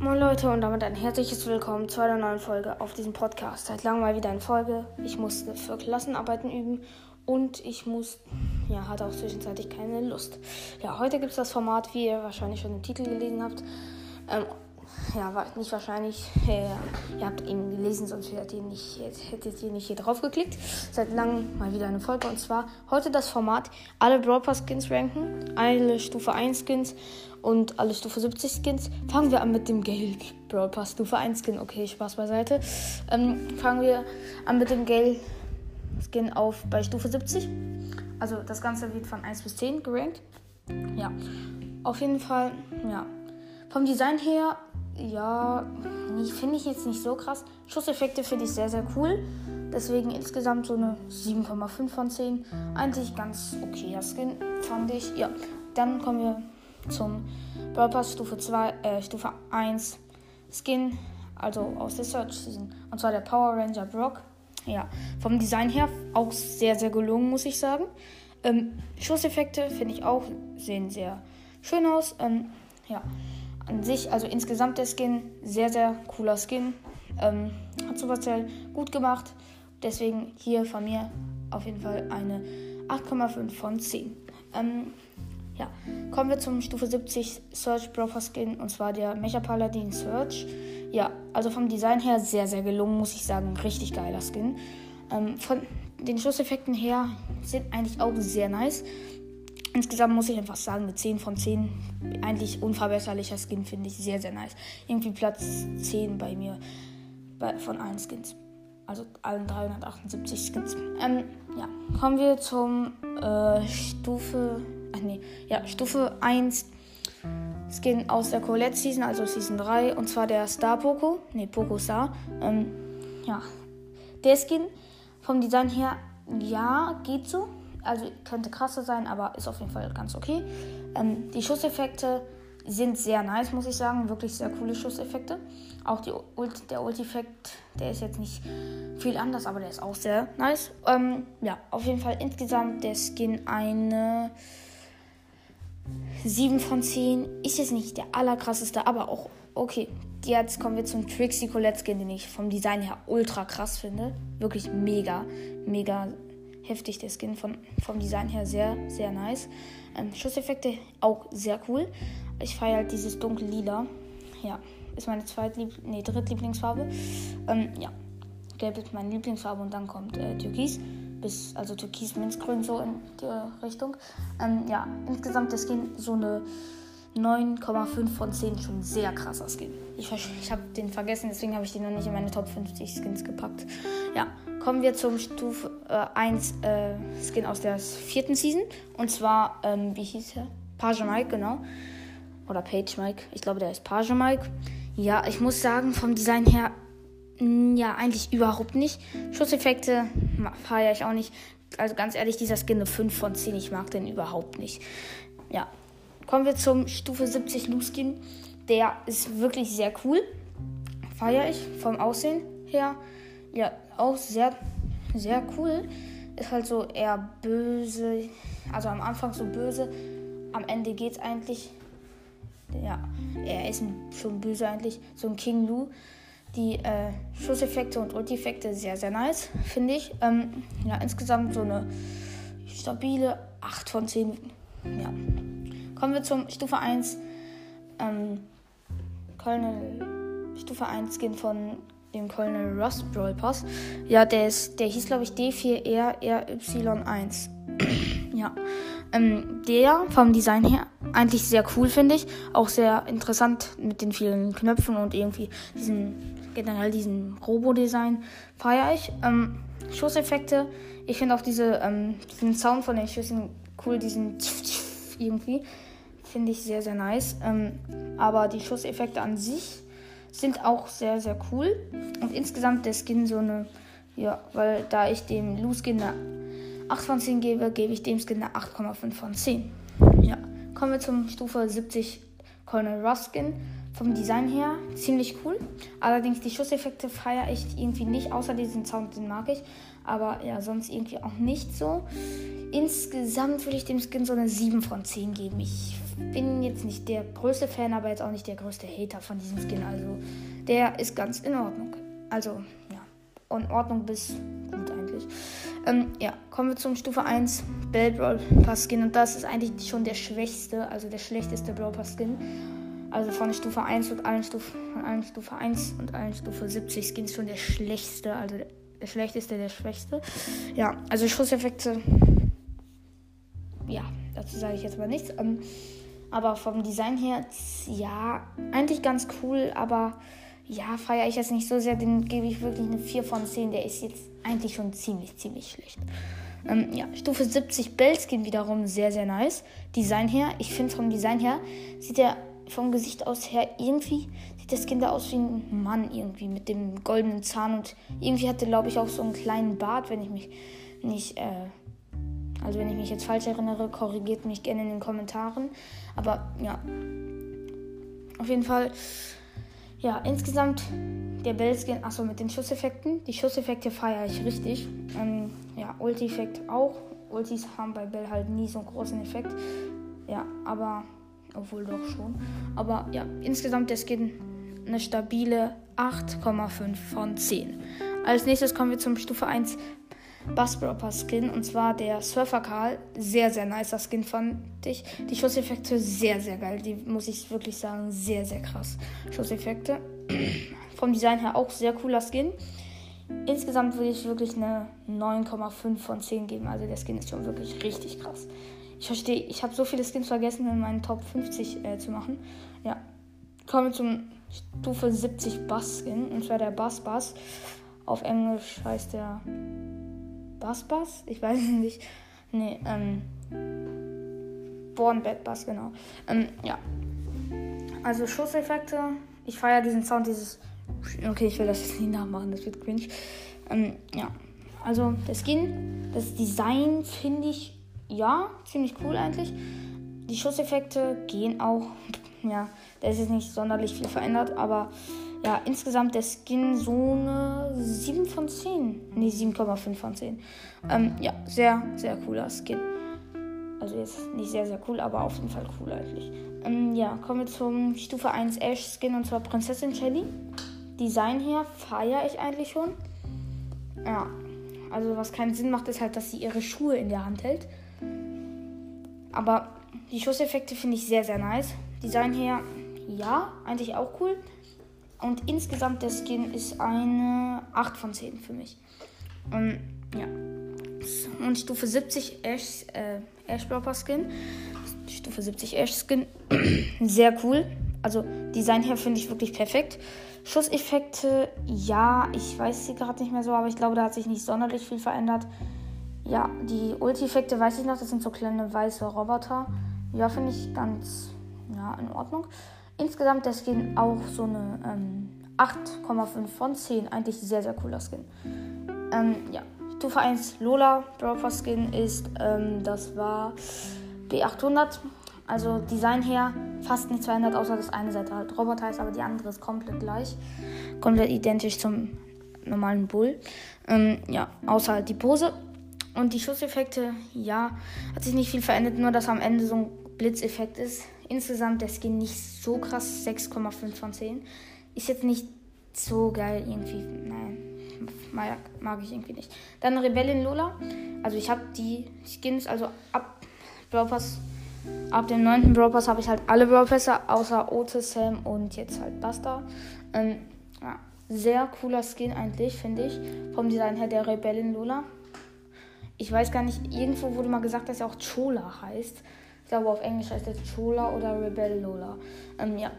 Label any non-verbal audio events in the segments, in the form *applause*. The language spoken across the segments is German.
Moin Leute und damit ein herzliches Willkommen zu einer neuen Folge auf diesem Podcast. Seit langem mal wieder eine Folge. Ich musste für Klassenarbeiten üben und ich muss, ja, hatte auch zwischenzeitlich keine Lust. Ja, heute gibt es das Format, wie ihr wahrscheinlich schon im Titel gelesen habt. Ähm, ja, war nicht wahrscheinlich. Äh, ihr habt ihn gelesen, sonst hättet ihr, nicht, hättet ihr nicht hier drauf geklickt. Seit langem mal wieder eine Folge. Und zwar heute das Format: alle Brawl Pass Skins ranken, alle Stufe 1 Skins und alle Stufe 70 Skins. Fangen wir an mit dem Gale Brawl Pass Stufe 1 Skin. Okay, Spaß beiseite. Ähm, fangen wir an mit dem Gale Skin auf bei Stufe 70. Also das Ganze wird von 1 bis 10 gerankt. Ja, auf jeden Fall, ja. Vom Design her ja, finde ich jetzt nicht so krass. Schusseffekte finde ich sehr, sehr cool. Deswegen insgesamt so eine 7,5 von 10. Eigentlich ganz okayer Skin, fand ich. Ja, dann kommen wir zum Brawl Stufe 2, äh, Stufe 1 Skin, also aus der Search Season. Und zwar der Power Ranger Brock. Ja, vom Design her auch sehr, sehr gelungen, muss ich sagen. Ähm, Schusseffekte finde ich auch, sehen sehr schön aus. Ähm, ja an sich, also insgesamt der Skin, sehr, sehr cooler Skin. Ähm, hat Supercell gut gemacht. Deswegen hier von mir auf jeden Fall eine 8,5 von 10. Ähm, ja, kommen wir zum Stufe 70 Search Broker Skin und zwar der Mecha Paladin Search. Ja, also vom Design her sehr, sehr gelungen, muss ich sagen. Richtig geiler Skin. Ähm, von den Schusseffekten her sind eigentlich auch sehr nice. Insgesamt muss ich einfach sagen, eine 10 von 10. Eigentlich unverbesserlicher Skin, finde ich sehr, sehr nice. Irgendwie Platz 10 bei mir bei, von allen Skins. Also allen 378 Skins. Ähm, ja, kommen wir zum äh, Stufe. Ach nee, ja, Stufe 1 Skin aus der Colette Season, also Season 3. Und zwar der Star Poco. Ne, Poco Star. Ähm, ja, der Skin vom Design her, ja, geht so also könnte krasser sein, aber ist auf jeden Fall ganz okay. Ähm, die Schusseffekte sind sehr nice, muss ich sagen. Wirklich sehr coole Schusseffekte. Auch die Ult, der Ult-Effekt, der ist jetzt nicht viel anders, aber der ist auch sehr nice. Ähm, ja, auf jeden Fall insgesamt der Skin eine 7 von 10. Ist jetzt nicht der allerkrasseste, aber auch okay. Jetzt kommen wir zum Trixie Colette Skin, den ich vom Design her ultra krass finde. Wirklich mega, mega heftig, der Skin von, vom Design her sehr, sehr nice. Ähm, Schusseffekte auch sehr cool. Ich feiere halt dieses dunkle Lila. Ja, ist meine zweitlieb nee, drittlieblingsfarbe. Ähm, ja, Gelb ist meine Lieblingsfarbe und dann kommt äh, Türkis. Bis, also Türkis, Minzgrün so in die Richtung. Ähm, ja, insgesamt der Skin so eine 9,5 von 10 schon sehr krasser Skin. Ich, ich habe den vergessen, deswegen habe ich den noch nicht in meine Top 50 Skins gepackt. Ja, kommen wir zum Stufe äh, 1 äh, Skin aus der vierten Season. Und zwar, ähm, wie hieß er? Page Mike, genau. Oder Page Mike. Ich glaube, der ist Page Mike. Ja, ich muss sagen, vom Design her, mh, ja, eigentlich überhaupt nicht. Schusseffekte feiere ich auch nicht. Also ganz ehrlich, dieser Skin eine 5 von 10. Ich mag den überhaupt nicht. Ja, Kommen wir zum Stufe 70 Loose Skin. Der ist wirklich sehr cool. Feiere ich vom Aussehen her. Ja, auch sehr, sehr cool. Ist halt so eher böse. Also am Anfang so böse. Am Ende geht's eigentlich. Ja, er ist schon böse eigentlich. So ein King Lu. Die äh, Schusseffekte und Ulti-Effekte sehr, sehr nice, finde ich. Ähm, ja, insgesamt so eine stabile 8 von 10. Ja, Kommen wir zum Stufe 1. Ähm, Colonel, Stufe 1 Skin von dem Colonel Rust Brawl Pass. Ja, der, ist, der hieß, glaube ich, D4RRY1. ja. Ähm, der vom Design her eigentlich sehr cool, finde ich. Auch sehr interessant mit den vielen Knöpfen und irgendwie diesen, generell diesen Robo-Design feiere ich. Ähm, Schusseffekte. Ich finde auch diese, ähm, diesen Sound von den Schüssen cool, diesen irgendwie. Finde ich sehr, sehr nice. Ähm, aber die Schusseffekte an sich sind auch sehr, sehr cool. Und insgesamt der Skin so eine, ja, weil da ich dem Lu Skin eine 8 von 10 gebe, gebe ich dem Skin eine 8,5 von 10. Ja, kommen wir zum Stufe 70 Colonel Russ Skin. Vom Design her ziemlich cool. Allerdings die Schusseffekte feiere ich irgendwie nicht, außer diesen Sound, den mag ich. Aber ja, sonst irgendwie auch nicht so. Insgesamt würde ich dem Skin so eine 7 von 10 geben. Ich bin jetzt nicht der größte Fan, aber jetzt auch nicht der größte Hater von diesem Skin. Also der ist ganz in Ordnung. Also ja, in Ordnung bis gut eigentlich. Ähm, ja, kommen wir zum Stufe 1 Bell Brawl Pass Skin. Und das ist eigentlich schon der schwächste, also der schlechteste Brawl Pass Skin. Also von Stufe 1 und allen Stufe, von allen Stufe 1 und allen Stufe 70 Skins schon der schlechteste, also der schlechteste, der schwächste. Ja, also Schusseffekte. Ja, dazu sage ich jetzt mal nichts. Ähm, aber vom Design her, ja, eigentlich ganz cool, aber ja, feiere ich jetzt nicht so sehr. Den gebe ich wirklich eine 4 von 10. Der ist jetzt eigentlich schon ziemlich, ziemlich schlecht. Ähm, ja, Stufe 70 Bellskin wiederum sehr, sehr nice. Design her, ich finde vom Design her sieht er vom Gesicht aus her irgendwie sieht das Kind aus wie ein Mann irgendwie mit dem goldenen Zahn und irgendwie hatte glaube ich auch so einen kleinen Bart, wenn ich mich nicht äh, also wenn ich mich jetzt falsch erinnere, korrigiert mich gerne in den Kommentaren. Aber ja, auf jeden Fall ja, insgesamt der Bellskin, achso, mit den Schusseffekten. Die Schusseffekte feiere ich richtig. Ähm, ja, Ulti-Effekt auch. Ultis haben bei Bell halt nie so einen großen Effekt. Ja, aber, obwohl doch schon. Aber ja, insgesamt der Skin eine stabile 8,5 von 10. Als nächstes kommen wir zum Stufe 1 Buzzbropper Skin und zwar der Surfer Karl. Sehr, sehr nicer Skin fand ich. Die Schusseffekte sehr, sehr geil. Die muss ich wirklich sagen, sehr, sehr krass. Schusseffekte. *clears throat* Vom Design her auch sehr cooler Skin. Insgesamt würde ich wirklich eine 9,5 von 10 geben. Also der Skin ist schon wirklich richtig krass. Ich verstehe, ich habe so viele Skins vergessen, in meinen Top 50 äh, zu machen. Ja. Kommen wir zum Stufe 70 Bass Skin. Und zwar der Bass Bass. Auf Englisch heißt der Bass Bass? Ich weiß nicht. Nee, ähm. Born Bad Bass, genau. Ähm, ja. Also Schusseffekte. Ich feiere diesen Sound, dieses. Okay, ich will das jetzt nicht nachmachen, das wird cringe. Ähm, ja. Also der Skin, das Design finde ich ja ziemlich cool eigentlich. Die Schusseffekte gehen auch. Ja, da ist jetzt nicht sonderlich viel verändert, aber ja, insgesamt der Skin so eine 7 von 10. Ne, 7,5 von 10. Ähm, ja, sehr, sehr cooler Skin. Also jetzt nicht sehr, sehr cool, aber auf jeden Fall cool eigentlich. Ähm, ja, kommen wir zum Stufe 1 Ash Skin und zwar Prinzessin Shelly. Design her feiere ich eigentlich schon. Ja, also was keinen Sinn macht, ist halt, dass sie ihre Schuhe in der Hand hält. Aber die Schusseffekte finde ich sehr, sehr nice. Design her, ja, eigentlich auch cool. Und insgesamt der Skin ist eine 8 von 10 für mich. Und ja. Und Stufe 70 Ash, äh, Ash Blopper Skin. Stufe 70 Ash Skin. *clears throat* Sehr cool. Also Design her finde ich wirklich perfekt. Schusseffekte, ja, ich weiß sie gerade nicht mehr so, aber ich glaube, da hat sich nicht sonderlich viel verändert. Ja, die Ulti-Effekte weiß ich noch, das sind so kleine weiße Roboter. Ja, finde ich ganz ja, in Ordnung. Insgesamt der Skin auch so eine ähm, 8,5 von 10. Eigentlich sehr, sehr cooler Skin. Ähm, ja, Stufe 1 Lola Broker Skin ist, ähm, das war B800. Also Design her fast nichts verändert, außer das eine Seite halt Roboter ist, aber die andere ist komplett gleich. Komplett identisch zum normalen Bull. Ähm, ja, außer halt die Pose. Und die Schusseffekte, ja, hat sich nicht viel verändert, nur dass am Ende so ein Blitzeffekt ist. Insgesamt der Skin nicht so krass, 6,5 von 10. Ist jetzt nicht so geil irgendwie. Nein, mag, mag ich irgendwie nicht. Dann Rebellin Lola. Also ich habe die Skins, also ab Brawl ab dem 9. Brawl habe ich halt alle Brawl außer Otis, Sam und jetzt halt Buster. Ähm, ja, sehr cooler Skin eigentlich, finde ich. Vom Design her der Rebellin Lola. Ich weiß gar nicht, irgendwo wurde mal gesagt, dass er auch Chola heißt. Ich glaube, auf Englisch heißt es Chola oder Rebel Lola. Ähm, ja,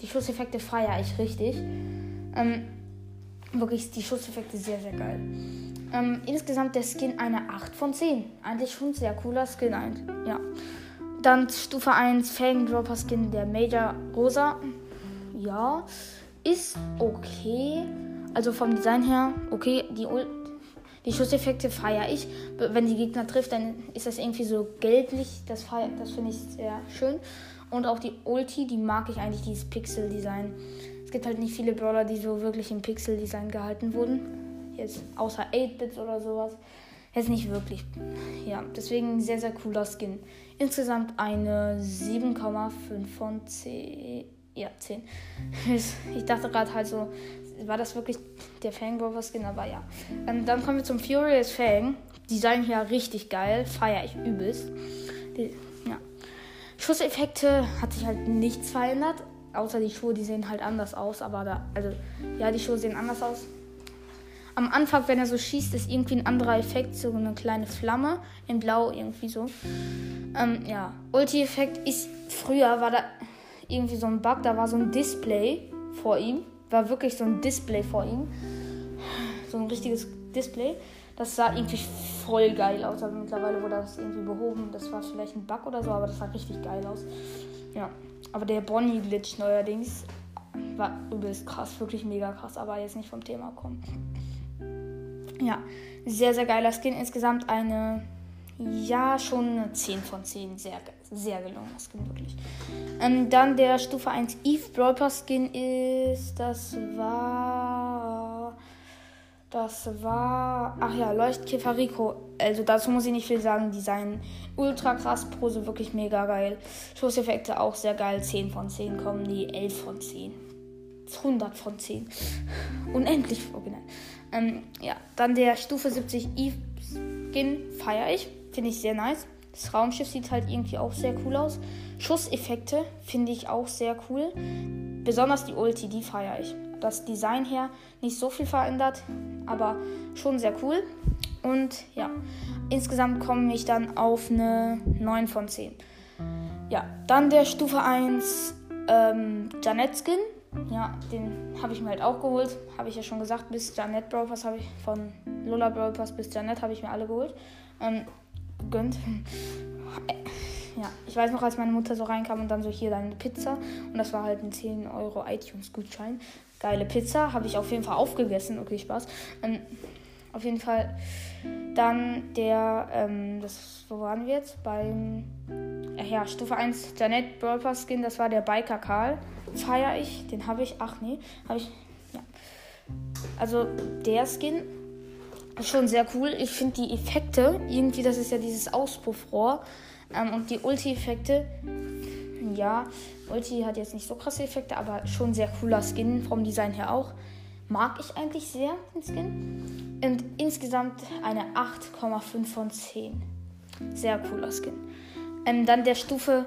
die Schusseffekte feiere ich richtig. Ähm, wirklich die Schusseffekte sehr, sehr geil. Ähm, insgesamt der Skin eine 8 von 10. Eigentlich schon sehr cooler Skin. Ja. Dann Stufe 1 Fang Dropper Skin der Major Rosa. Ja, ist okay. Also vom Design her, okay. Die die Schusseffekte feiere ich. Wenn die Gegner trifft, dann ist das irgendwie so gelblich. Das, das finde ich sehr schön. Und auch die Ulti, die mag ich eigentlich, dieses Pixel-Design. Es gibt halt nicht viele Brawler, die so wirklich im Pixel-Design gehalten wurden. Jetzt außer 8-Bits oder sowas. Jetzt nicht wirklich. Ja, deswegen sehr, sehr cooler Skin. Insgesamt eine 7,5 von 10. Ja, 10. *laughs* Ich dachte gerade halt so, war das wirklich der Fang Rover Skin? Aber ja. Ähm, dann kommen wir zum Furious Fang. Design hier richtig geil. Feier ich übelst. Die, ja. Schusseffekte hat sich halt nichts verändert. Außer die Schuhe, die sehen halt anders aus. Aber da, also, ja, die Schuhe sehen anders aus. Am Anfang, wenn er so schießt, ist irgendwie ein anderer Effekt, so eine kleine Flamme in Blau, irgendwie so. Ähm, ja, Ulti-Effekt ist, früher war da irgendwie so ein Bug, da war so ein Display vor ihm, war wirklich so ein Display vor ihm, so ein richtiges Display. Das sah irgendwie voll geil aus, aber mittlerweile wurde das irgendwie behoben. Das war vielleicht ein Bug oder so, aber das sah richtig geil aus. Ja, aber der Bonnie-Glitch neuerdings war übelst krass, wirklich mega krass, aber jetzt nicht vom Thema kommen. Ja, sehr, sehr geiler Skin. Insgesamt eine, ja, schon eine 10 von 10. Sehr, sehr gelungener Skin, wirklich. Ähm, dann der Stufe 1 Eve Brawl Skin ist, das war, das war, ach ja, Leuchtkäfer Rico. Also dazu muss ich nicht viel sagen. Design ultra krass, Pose wirklich mega geil. Schusseffekte auch sehr geil. 10 von 10 kommen die, 11 von 10. 100 von 10. *laughs* Unendlich original. Ähm, ja, dann der Stufe 70 Eve Skin feiere ich. Finde ich sehr nice. Das Raumschiff sieht halt irgendwie auch sehr cool aus. Schusseffekte finde ich auch sehr cool. Besonders die Ulti, die feiere ich. Das Design her nicht so viel verändert, aber schon sehr cool. Und ja, insgesamt komme ich dann auf eine 9 von 10. Ja, dann der Stufe 1 ähm, Janet Skin. Ja, den habe ich mir halt auch geholt. Habe ich ja schon gesagt, bis Janet Brawl Pass habe ich von Lola Brawl Pass bis Janet habe ich mir alle geholt. Ähm, gönnt. Ja, ich weiß noch, als meine Mutter so reinkam und dann so hier deine Pizza. Und das war halt ein 10 Euro iTunes-Gutschein. Geile Pizza, habe ich auf jeden Fall aufgegessen. Okay, Spaß. Ähm, auf jeden Fall. Dann der, ähm, das, wo waren wir jetzt? Beim, äh, ja, Stufe 1 Janet Pass Skin, das war der Biker Karl feiere ich. Den habe ich. Ach nee, habe ich. Ja. Also der Skin schon sehr cool. Ich finde die Effekte, irgendwie, das ist ja dieses Auspuffrohr. Ähm, und die Ulti-Effekte, ja, Ulti hat jetzt nicht so krasse Effekte, aber schon sehr cooler Skin, vom Design her auch. Mag ich eigentlich sehr, den Skin. Und insgesamt eine 8,5 von 10. Sehr cooler Skin. Ähm, dann der Stufe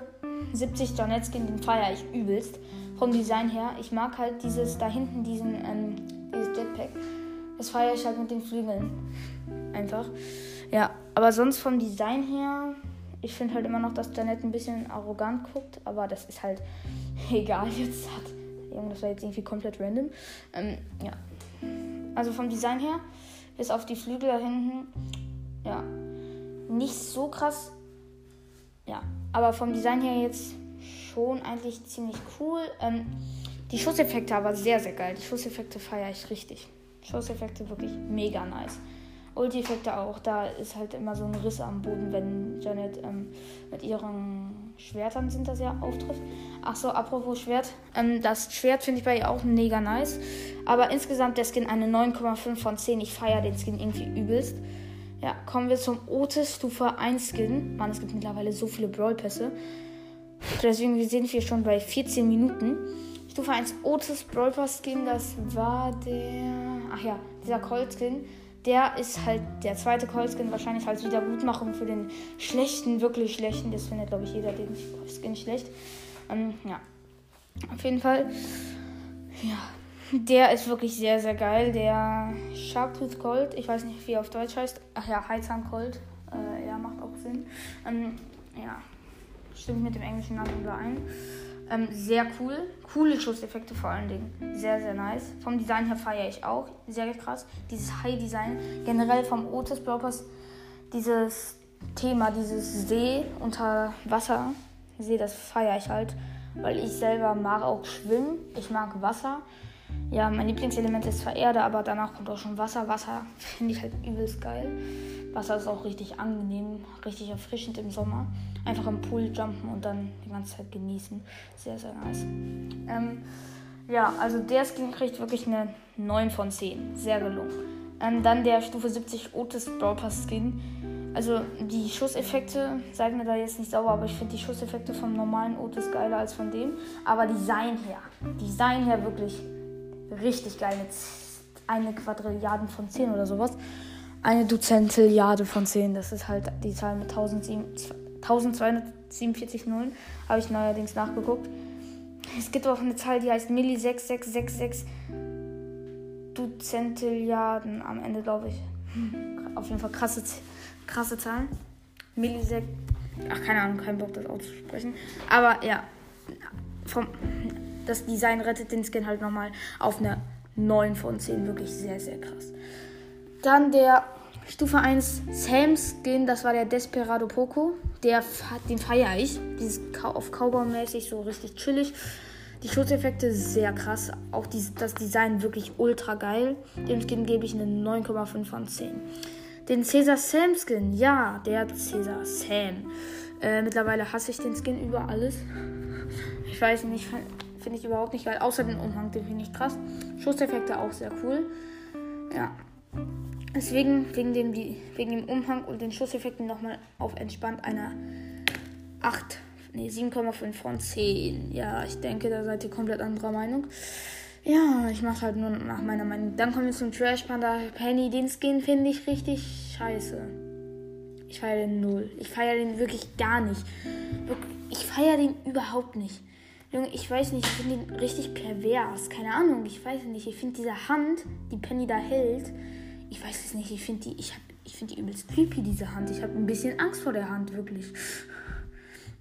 70 Janet Skin, den feiere ich übelst vom Design her. Ich mag halt dieses da hinten, diesen, ähm, dieses Jetpack. Das feiere ich halt mit den Flügeln. Einfach. Ja, aber sonst vom Design her, ich finde halt immer noch, dass Janet ein bisschen arrogant guckt, aber das ist halt *laughs* egal jetzt. Hat, das war jetzt irgendwie komplett random. Ähm, ja. Also vom Design her, bis auf die Flügel da hinten, ja, nicht so krass. Ja, aber vom Design her jetzt schon eigentlich ziemlich cool. Ähm, die Schusseffekte aber sehr, sehr geil. Die Schusseffekte feiere ich richtig. Schusseffekte wirklich mega nice. Ulti-Effekte auch. Da ist halt immer so ein Riss am Boden, wenn Janet ähm, mit ihren Schwertern sind das ja auftrifft. Ach so, apropos Schwert. Ähm, das Schwert finde ich bei ihr auch mega nice. Aber insgesamt der Skin eine 9,5 von 10. Ich feiere den Skin irgendwie übelst. Ja, kommen wir zum Otis Stufe 1 Skin. Mann, es gibt mittlerweile so viele Brawl-Pässe. Deswegen sind wir schon bei 14 Minuten. Stufe 1 Otis Brawl Pass Skin, das war der. Ach ja, dieser Colt Skin. Der ist halt der zweite Colt Skin, wahrscheinlich als Wiedergutmachung für den schlechten, wirklich schlechten. Das findet, glaube ich, jeder den Skin schlecht. Ähm, ja. Auf jeden Fall. Ja. Der ist wirklich sehr, sehr geil. Der Sharktooth Colt, ich weiß nicht, wie er auf Deutsch heißt. Ach ja, Heizhahn Colt. Äh, ja, macht auch Sinn. Ähm, ja, stimmt mit dem englischen Namen überein. Ähm, sehr cool. Coole Schusseffekte vor allen Dingen. Sehr, sehr nice. Vom Design her feiere ich auch. Sehr krass. Dieses High-Design. Generell vom Otis Brokers. Dieses Thema, dieses See unter Wasser. See, das feiere ich halt. Weil ich selber mag auch schwimmen. Ich mag Wasser. Ja, mein Lieblingselement ist zwar Erde, aber danach kommt auch schon Wasser. Wasser *laughs* finde ich halt übelst geil. Wasser ist auch richtig angenehm, richtig erfrischend im Sommer. Einfach im Pool jumpen und dann die ganze Zeit genießen. Sehr, sehr nice. Ähm, ja, also der Skin kriegt wirklich eine 9 von 10. Sehr gelungen. Ähm, dann der Stufe 70 Otis Brawl Pass Skin. Also die Schusseffekte, seid mir da jetzt nicht sauer, aber ich finde die Schusseffekte vom normalen Otis geiler als von dem. Aber Design her, Design her wirklich richtig geil. Eine Quadrilliarden von 10 oder sowas. Eine Duzentilliarde von 10. Das ist halt die Zahl mit 1247 Nullen. Habe ich neuerdings nachgeguckt. Es gibt auch eine Zahl, die heißt Milli 6666 Duzentilliarden am Ende, glaube ich. *laughs* Auf jeden Fall krasse, krasse Zahlen. Millisek. Ach, keine Ahnung, kein Bock, das auszusprechen. Aber ja, vom, das Design rettet den Skin halt nochmal auf eine 9 von 10. Wirklich sehr, sehr krass. Dann der Stufe 1 Sam Skin, das war der Desperado Poco. Der, den feiere ich. Dieses auf Cowboy-mäßig, so richtig chillig. Die Schutzeffekte sehr krass. Auch die, das Design wirklich ultra geil. Dem Skin gebe ich eine 9,5 von 10. Den Caesar Sam Skin, ja, der Caesar Sam. Äh, mittlerweile hasse ich den Skin über alles. Ich weiß nicht, finde ich überhaupt nicht geil. Außer den Umhang, den finde ich krass. Schusseffekte auch sehr cool. Ja. Deswegen, wegen dem, wegen dem Umhang und den Schusseffekten nochmal auf entspannt einer 8, nee, 7,5 von 10. Ja, ich denke, da seid ihr komplett anderer Meinung. Ja, ich mache halt nur nach meiner Meinung. Dann kommen wir zum Trash Panda Penny. Den Skin finde ich richtig scheiße. Ich feiere den null. Ich feiere den wirklich gar nicht. Ich feiere den überhaupt nicht. Junge, ich weiß nicht, ich finde den richtig pervers. Keine Ahnung, ich weiß nicht. Ich finde diese Hand, die Penny da hält, ich weiß es nicht. Ich finde die, ich ich finde die übelst creepy, diese Hand. Ich habe ein bisschen Angst vor der Hand, wirklich.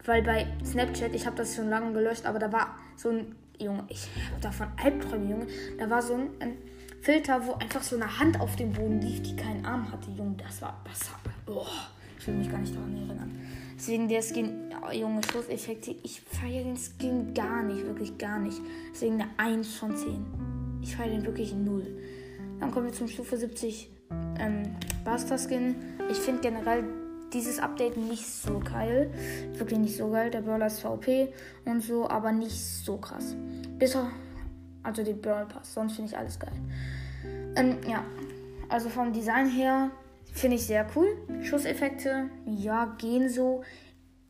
Weil bei Snapchat, ich habe das schon lange gelöscht, aber da war so ein Junge, ich habe davon Albträume, Junge. Da war so ein, ein, Filter, wo einfach so eine Hand auf dem Boden lief, die keinen Arm hatte, Junge. Das war, das war, oh, ich will mich gar nicht daran erinnern. Deswegen der Skin, oh, Junge, Schusseffekte, ich feiere den Skin gar nicht, wirklich gar nicht. Deswegen eine 1 von 10. Ich feiere den wirklich 0. Dann kommen wir zum Stufe 70 ähm, Buster Skin. Ich finde generell dieses Update nicht so geil. Wirklich nicht so geil. Der Brawler ist VP und so, aber nicht so krass. Bis also die Brawl Pass. Sonst finde ich alles geil. Ähm, ja. Also vom Design her finde ich sehr cool. Schusseffekte, ja, gehen so.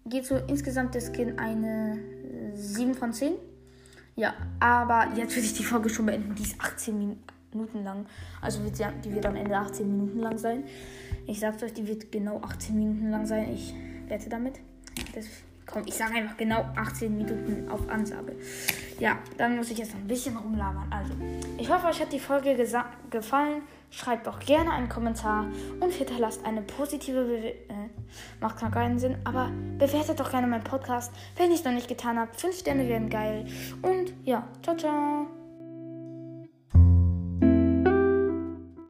Geht so insgesamt der Skin eine 7 von 10. Ja, aber jetzt würde ich die Folge schon beenden. Die ist 18 Minuten lang. Also wird sie, die wird am Ende 18 Minuten lang sein. Ich sag's euch, die wird genau 18 Minuten lang sein. Ich wette damit. Das, komm, ich sage einfach genau 18 Minuten auf Ansage. Ja, dann muss ich jetzt noch ein bisschen rumlabern. Also, ich hoffe, euch hat die Folge gefallen. Schreibt doch gerne einen Kommentar und hinterlasst eine positive Bewertung. Äh, macht gar keinen Sinn, aber bewertet doch gerne meinen Podcast, wenn ich es noch nicht getan habe. 5 Sterne wären geil. Und ja, ciao, ciao.